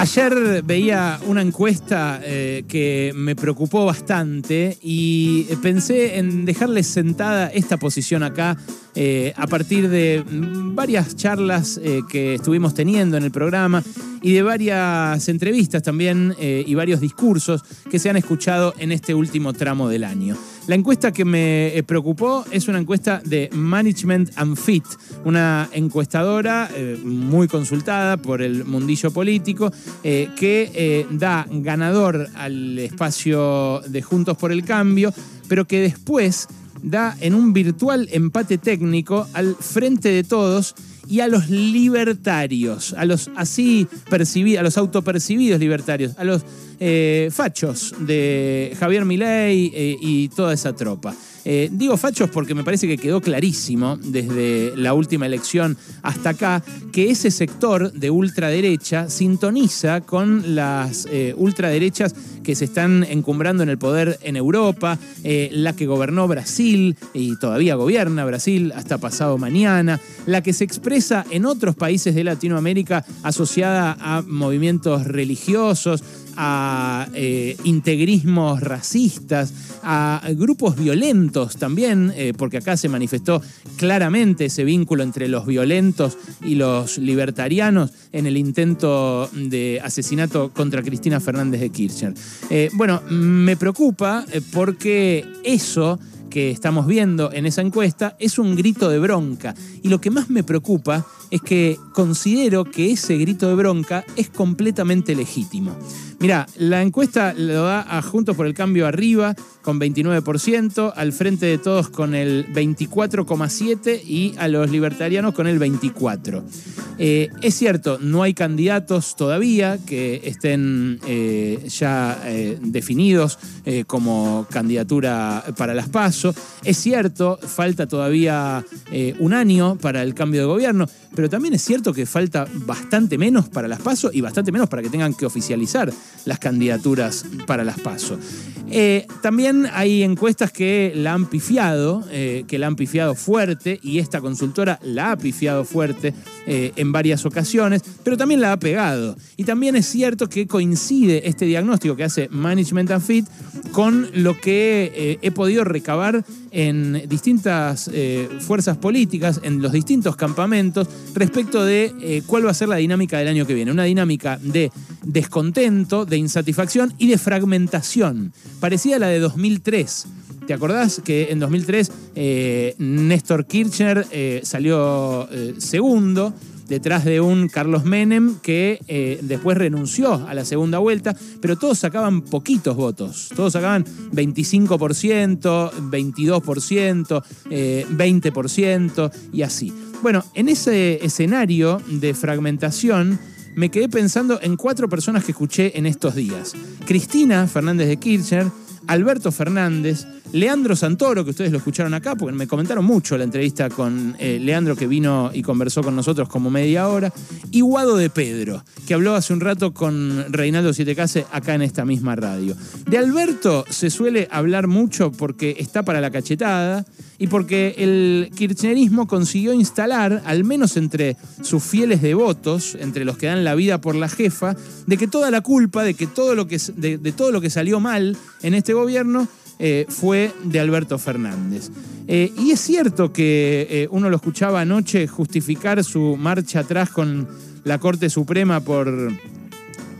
Ayer veía una encuesta eh, que me preocupó bastante y pensé en dejarles sentada esta posición acá eh, a partir de varias charlas eh, que estuvimos teniendo en el programa y de varias entrevistas también y varios discursos que se han escuchado en este último tramo del año. La encuesta que me eh, preocupó es una encuesta de Management and Fit, una encuestadora eh, muy consultada por el mundillo político eh, que da ganador al espacio de Juntos por el Cambio, pero que después da en un virtual empate técnico al frente de todos y a los libertarios, a los así percibidos, a los autopercibidos libertarios, a los eh, fachos de Javier Milei eh, y toda esa tropa. Eh, digo fachos porque me parece que quedó clarísimo desde la última elección hasta acá que ese sector de ultraderecha sintoniza con las ultraderechas que se están encumbrando en el poder en Europa, la que gobernó Brasil y todavía gobierna Brasil hasta pasado mañana, la que se expresa en otros países de Latinoamérica asociada a movimientos religiosos, a eh, integrismos racistas, a grupos violentos también, eh, porque acá se manifestó claramente ese vínculo entre los violentos y los libertarianos en el intento de asesinato contra Cristina Fernández de Kirchner. Eh, bueno, me preocupa porque eso que estamos viendo en esa encuesta es un grito de bronca. Y lo que más me preocupa es que considero que ese grito de bronca es completamente legítimo. Mira, la encuesta lo da a Juntos por el Cambio arriba con 29%, al frente de todos con el 24,7% y a los libertarianos con el 24%. Eh, es cierto, no hay candidatos todavía que estén eh, ya eh, definidos como candidatura para las Es cierto, falta todavía un año para el cambio de gobierno, pero también es cierto que falta bastante menos para las PASO y bastante menos para que tengan que oficializar las candidaturas para las PASO. Eh, también hay encuestas que la han pifiado, eh, que la han pifiado fuerte, y esta consultora la ha pifiado fuerte eh, en varias ocasiones, pero también la ha pegado. Y también es cierto que coincide este diagnóstico que hace Management and Fit con lo que he podido recabar en distintas fuerzas políticas, en los distintos campamentos, respecto de cuál va a ser la dinámica del año que viene. Una dinámica de descontento, de insatisfacción y de fragmentación parecida a la de 2003. ¿Te acordás que en 2003 eh, Néstor Kirchner eh, salió eh, segundo? Detrás de un Carlos Menem que después renunció a la segunda vuelta, pero todos sacaban poquitos votos, todos sacaban 25%, 22%, 20% y así. Bueno, en ese escenario de fragmentación, me quedé pensando en cuatro personas que escuché en estos días. Cristina Fernández de Kirchner, Alberto Fernández, Leandro Santoro, que ustedes lo escucharon acá, porque me comentaron mucho la entrevista con eh, Leandro que vino y conversó con nosotros como media hora, y Guado de Pedro, que habló hace un rato con Reinaldo Sietecase acá en esta misma radio. De Alberto se suele hablar mucho porque está para la cachetada y porque el kirchnerismo consiguió instalar, al menos entre sus fieles devotos, entre los que dan la vida por la jefa, de que toda la culpa, de que todo lo que, de todo lo que salió mal en este gobierno eh, fue de Alberto Fernández. Eh, y es cierto que eh, uno lo escuchaba anoche justificar su marcha atrás con la Corte Suprema por,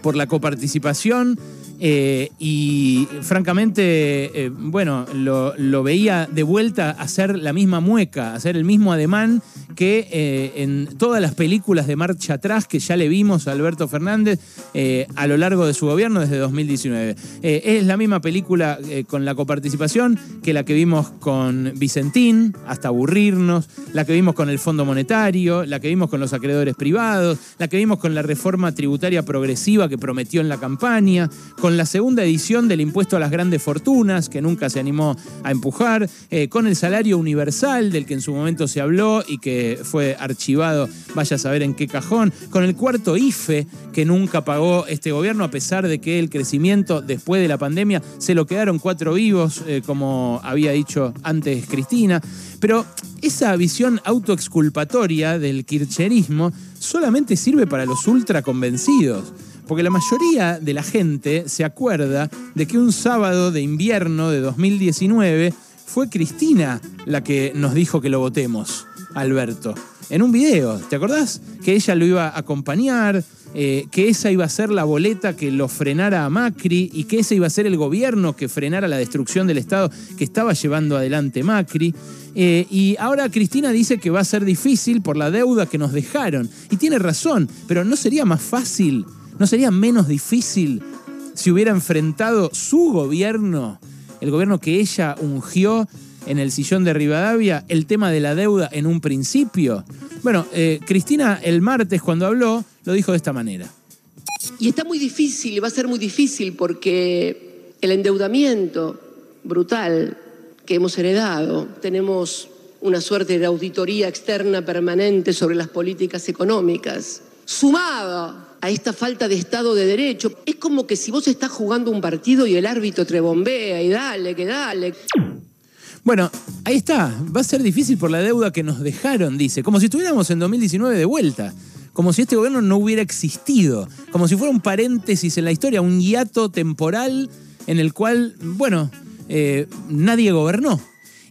por la coparticipación eh, y francamente, eh, bueno, lo, veía de vuelta hacer la misma mueca, hacer el mismo ademán que eh, en todas las películas de marcha atrás que ya le vimos a Alberto Fernández a lo largo de su gobierno desde 2019. es la misma película con la coparticipación que la que vimos con Vicentín, hasta aburrirnos, la que vimos con el Fondo Monetario, la que vimos con los acreedores privados, la que vimos con la reforma tributaria progresiva que prometió en la campaña, con con la segunda edición del impuesto a las grandes fortunas, que nunca se animó a empujar, eh, con el salario universal, del que en su momento se habló y que fue archivado, vaya a saber en qué cajón, con el cuarto IFE, que nunca pagó este gobierno, a pesar de que el crecimiento después de la pandemia se lo quedaron cuatro vivos, eh, como había dicho antes Cristina. Pero esa visión autoexculpatoria del kirchnerismo solamente sirve para los ultra convencidos porque la mayoría de la gente se acuerda de que un sábado de invierno de 2019 fue Cristina la que nos dijo que lo votemos, Alberto. En un video, ¿te acordás? Que ella lo iba a acompañar, eh, que esa iba a ser la boleta que lo frenara a Macri y que ese iba a ser el gobierno que frenara la destrucción del Estado que estaba llevando adelante Macri. Eh, y ahora Cristina dice que va a ser difícil por la deuda que nos dejaron. Y tiene razón, pero ¿no sería más fácil, no sería menos difícil si hubiera enfrentado su gobierno, el gobierno que ella ungió en el sillón de Rivadavia, el tema de la deuda en un principio? Bueno, eh, Cristina el martes cuando habló lo dijo de esta manera. Y está muy difícil, va a ser muy difícil porque el endeudamiento brutal que hemos heredado. Tenemos una suerte de auditoría externa permanente sobre las políticas económicas, sumada a esta falta de Estado de Derecho. Es como que si vos estás jugando un partido y el árbitro te bombea y dale, que dale. Bueno, ahí está. Va a ser difícil por la deuda que nos dejaron, dice. Como si estuviéramos en 2019 de vuelta. Como si este gobierno no hubiera existido. Como si fuera un paréntesis en la historia, un hiato temporal en el cual, bueno, eh, nadie gobernó.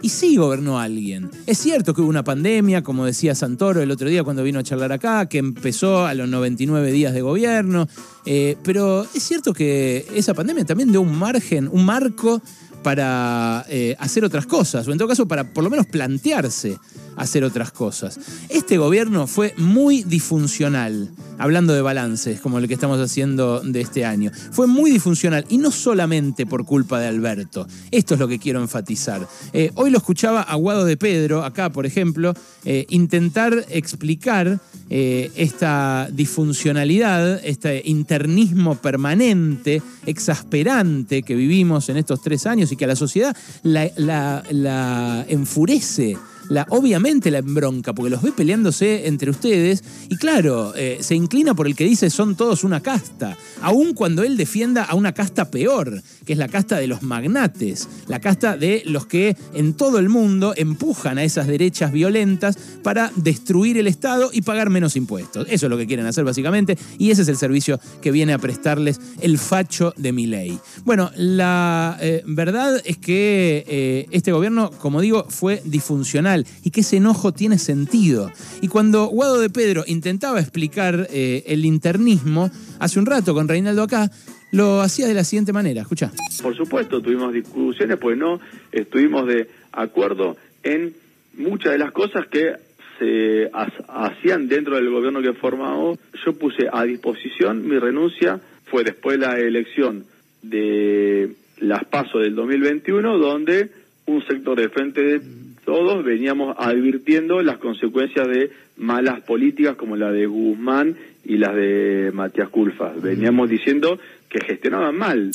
Y sí gobernó alguien. Es cierto que hubo una pandemia, como decía Santoro el otro día cuando vino a charlar acá, que empezó a los 99 días de gobierno, eh, pero es cierto que esa pandemia también dio un margen, un marco para eh, hacer otras cosas, o en todo caso para por lo menos plantearse hacer otras cosas. Este gobierno fue muy disfuncional, hablando de balances, como el que estamos haciendo de este año. Fue muy disfuncional, y no solamente por culpa de Alberto. Esto es lo que quiero enfatizar. Eh, hoy lo escuchaba Aguado de Pedro, acá por ejemplo, eh, intentar explicar esta disfuncionalidad, este internismo permanente, exasperante que vivimos en estos tres años y que a la sociedad la, enfurece la, obviamente la embronca, porque los ve peleándose entre ustedes y claro, eh, se inclina por el que dice son todos una casta, aun cuando él defienda a una casta peor, que es la casta de los magnates, la casta de los que en todo el mundo empujan a esas derechas violentas para destruir el Estado y pagar menos impuestos. Eso es lo que quieren hacer básicamente y ese es el servicio que viene a prestarles el facho de mi ley. Bueno, la eh, verdad es que eh, este gobierno, como digo, fue disfuncional y que ese enojo tiene sentido. Y cuando Guado de Pedro intentaba explicar eh, el internismo, hace un rato con Reinaldo acá, lo hacía de la siguiente manera. Escucha. Por supuesto, tuvimos discusiones, pues no estuvimos de acuerdo en muchas de las cosas que se hacían dentro del gobierno que formamos. Yo puse a disposición mi renuncia, fue después de la elección de las PASO del 2021, donde un sector de frente de todos veníamos advirtiendo las consecuencias de malas políticas como la de Guzmán y las de Matías Culfas. Veníamos diciendo que gestionaban mal.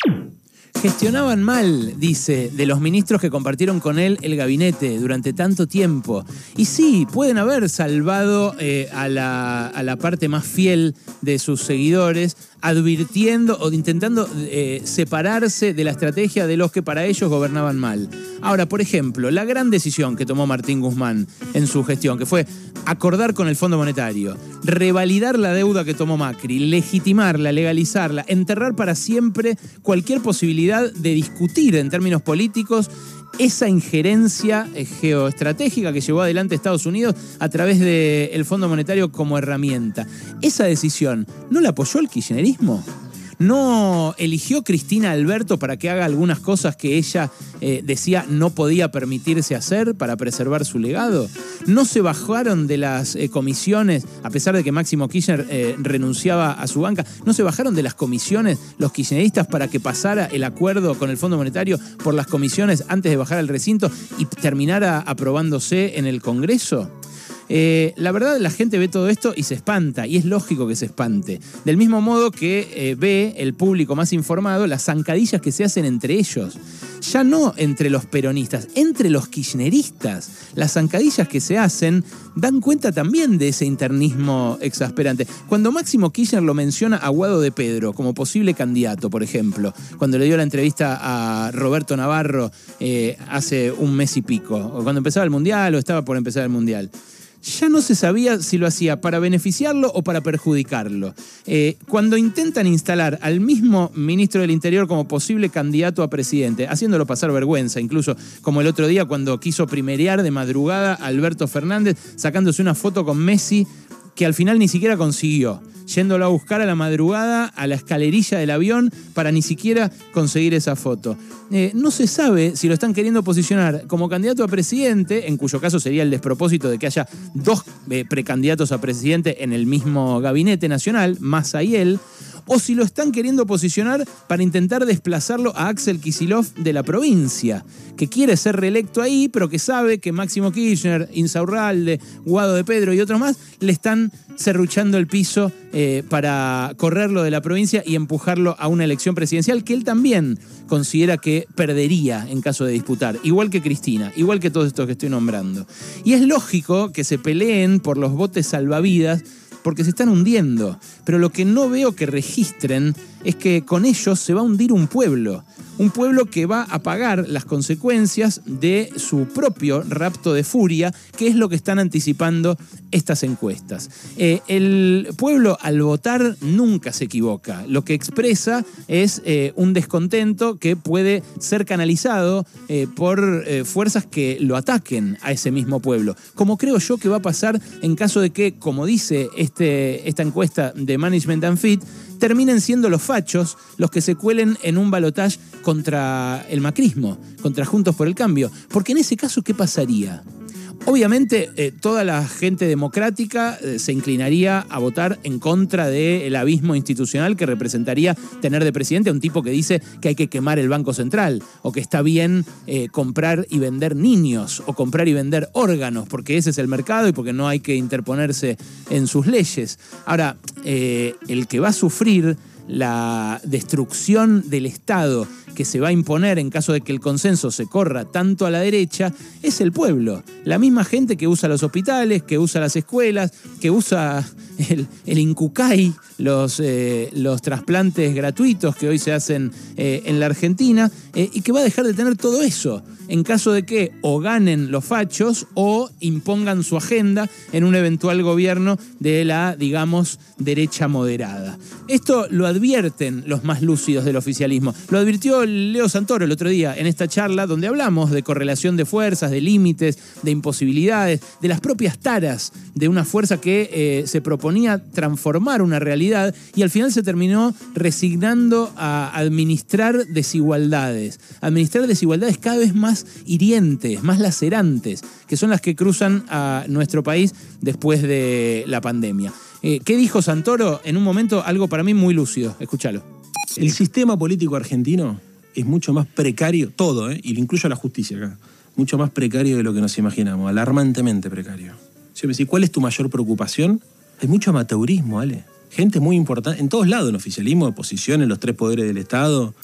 Gestionaban mal, dice, de los ministros que compartieron con él el gabinete durante tanto tiempo. Y sí, pueden haber salvado eh, a, la, a la parte más fiel de sus seguidores, advirtiendo o intentando eh, separarse de la estrategia de los que para ellos gobernaban mal. Ahora, por ejemplo, la gran decisión que tomó Martín Guzmán en su gestión, que fue acordar con el Fondo Monetario, revalidar la deuda que tomó Macri, legitimarla, legalizarla, enterrar para siempre cualquier posibilidad de discutir en términos políticos esa injerencia eh, geoestratégica que llevó adelante Estados Unidos a través del Fondo Monetario como herramienta. Esa decisión, ¿no la apoyó el kirchnerismo? ¿No eligió Cristina Alberto para que haga algunas cosas que ella eh, decía no podía permitirse hacer para preservar su legado? ¿No se bajaron de las eh, comisiones, a pesar de que Máximo Kirchner eh, renunciaba a su banca, no se bajaron de las comisiones los kirchneristas para que pasara el acuerdo con el Fondo Monetario por las comisiones antes de bajar al recinto y terminara aprobándose en el Congreso? Eh, la verdad, la gente ve todo esto y se espanta, y es lógico que se espante. Del mismo modo que eh, ve el público más informado las zancadillas que se hacen entre ellos. Ya no entre los peronistas, entre los kirchneristas. Las zancadillas que se hacen dan cuenta también de ese internismo exasperante. Cuando Máximo Kirchner lo menciona a Guado de Pedro como posible candidato, por ejemplo, cuando le dio la entrevista a Roberto Navarro eh, hace un mes y pico, cuando empezaba el Mundial o estaba por empezar el Mundial. Ya no se sabía si lo hacía para beneficiarlo o para perjudicarlo. Eh, cuando intentan instalar al mismo ministro del Interior como posible candidato a presidente, haciéndolo pasar vergüenza, incluso como el otro día cuando quiso primerear de madrugada a Alberto Fernández, sacándose una foto con Messi que al final ni siquiera consiguió, yéndolo a buscar a la madrugada a la escalerilla del avión para ni siquiera conseguir esa foto. Eh, no se sabe si lo están queriendo posicionar como candidato a presidente, en cuyo caso sería el despropósito de que haya dos eh, precandidatos a presidente en el mismo gabinete nacional, más y él, o si lo están queriendo posicionar para intentar desplazarlo a Axel Kisilov de la provincia, que quiere ser reelecto ahí, pero que sabe que Máximo Kirchner, Insaurralde, Guado de Pedro y otros más le están serruchando el piso eh, para correrlo de la provincia y empujarlo a una elección presidencial que él también considera que perdería en caso de disputar, igual que Cristina, igual que todos estos que estoy nombrando. Y es lógico que se peleen por los botes salvavidas porque se están hundiendo. Pero lo que no veo que registren es que con ellos se va a hundir un pueblo un pueblo que va a pagar las consecuencias de su propio rapto de furia, que es lo que están anticipando estas encuestas. Eh, el pueblo al votar nunca se equivoca, lo que expresa es eh, un descontento que puede ser canalizado eh, por fuerzas que lo ataquen a ese mismo pueblo, como creo yo que va a pasar en caso de que, como dice este, esta encuesta de Management and Fit, terminen siendo los fachos los que se cuelen en un balotaje contra el macrismo, contra Juntos por el Cambio. Porque en ese caso, ¿qué pasaría? Obviamente, eh, toda la gente democrática eh, se inclinaría a votar en contra del abismo institucional que representaría tener de presidente a un tipo que dice que hay que quemar el Banco Central, o que está bien eh, comprar y vender niños, o comprar y vender órganos, porque ese es el mercado y porque no hay que interponerse en sus leyes. Ahora, el que va a sufrir la destrucción del Estado que se va a imponer en caso de que el consenso se corra tanto a la derecha es el pueblo. La misma gente que usa los hospitales, que usa las escuelas, que usa el, el los, eh, los trasplantes gratuitos que hoy se hacen eh, en la Argentina, eh, y que va a dejar de tener todo eso en caso de que o ganen los fachos o impongan su agenda en un eventual gobierno de la, digamos, derecha moderada. Esto lo advierten los más lúcidos del oficialismo. Lo advirtió Leo Santoro el otro día en esta charla donde hablamos de correlación de fuerzas, de límites, de imposibilidades, de las propias taras de una fuerza que eh, se proponía transformar una realidad y al final se terminó resignando a administrar desigualdades. Administrar desigualdades cada vez más hirientes, más lacerantes, que son las que cruzan a nuestro país después de la pandemia. Eh, ¿Qué dijo Santoro? En un momento algo para mí muy lúcido. Escúchalo. El sistema político argentino es mucho más precario, todo, ¿eh? y lo incluyo a la justicia acá, mucho más precario de lo que nos imaginamos, alarmantemente precario. Yo me ¿cuál es tu mayor preocupación? Hay mucho amateurismo, ¿vale? Gente muy importante, en todos lados, en oficialismo, oposición, en los tres poderes del Estado.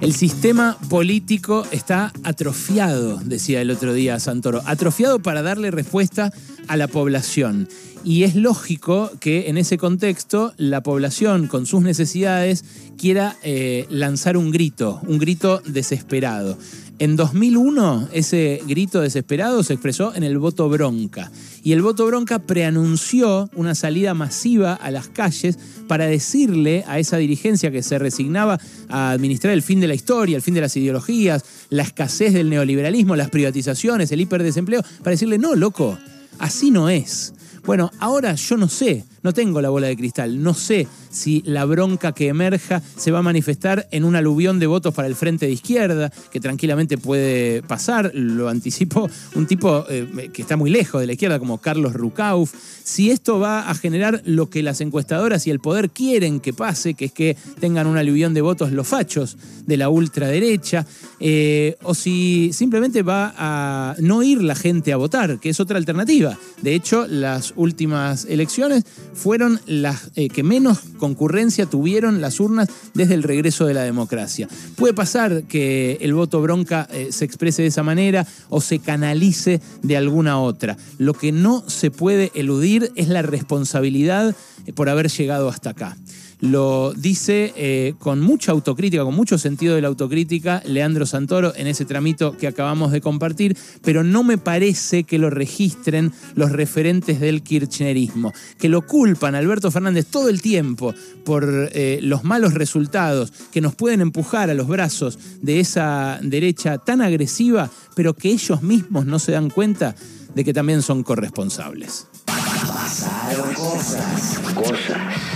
El sistema político está atrofiado, decía el otro día Santoro, atrofiado para darle respuesta a la población. Y es lógico que en ese contexto la población con sus necesidades quiera eh, lanzar un grito, un grito desesperado. En 2001 ese grito desesperado se expresó en el voto bronca y el voto bronca preanunció una salida masiva a las calles para decirle a esa dirigencia que se resignaba a administrar el fin de la historia, el fin de las ideologías, la escasez del neoliberalismo, las privatizaciones, el hiperdesempleo, para decirle, no, loco, así no es. Bueno, ahora yo no sé, no tengo la bola de cristal, no sé si la bronca que emerja se va a manifestar en un aluvión de votos para el frente de izquierda, que tranquilamente puede pasar, lo anticipó un tipo eh, que está muy lejos de la izquierda, como Carlos Rucauf, si esto va a generar lo que las encuestadoras y el poder quieren que pase, que es que tengan un aluvión de votos los fachos de la ultraderecha, eh, o si simplemente va a no ir la gente a votar, que es otra alternativa. De hecho, las últimas elecciones fueron las eh, que menos concurrencia tuvieron las urnas desde el regreso de la democracia. Puede pasar que el voto bronca eh, se exprese de esa manera o se canalice de alguna otra. Lo que no se puede eludir es la responsabilidad eh, por haber llegado hasta acá. Lo dice eh, con mucha autocrítica, con mucho sentido de la autocrítica, Leandro Santoro en ese tramito que acabamos de compartir, pero no me parece que lo registren los referentes del kirchnerismo, que lo culpan a Alberto Fernández todo el tiempo por eh, los malos resultados que nos pueden empujar a los brazos de esa derecha tan agresiva, pero que ellos mismos no se dan cuenta de que también son corresponsables. Pasaron cosas. Cosas.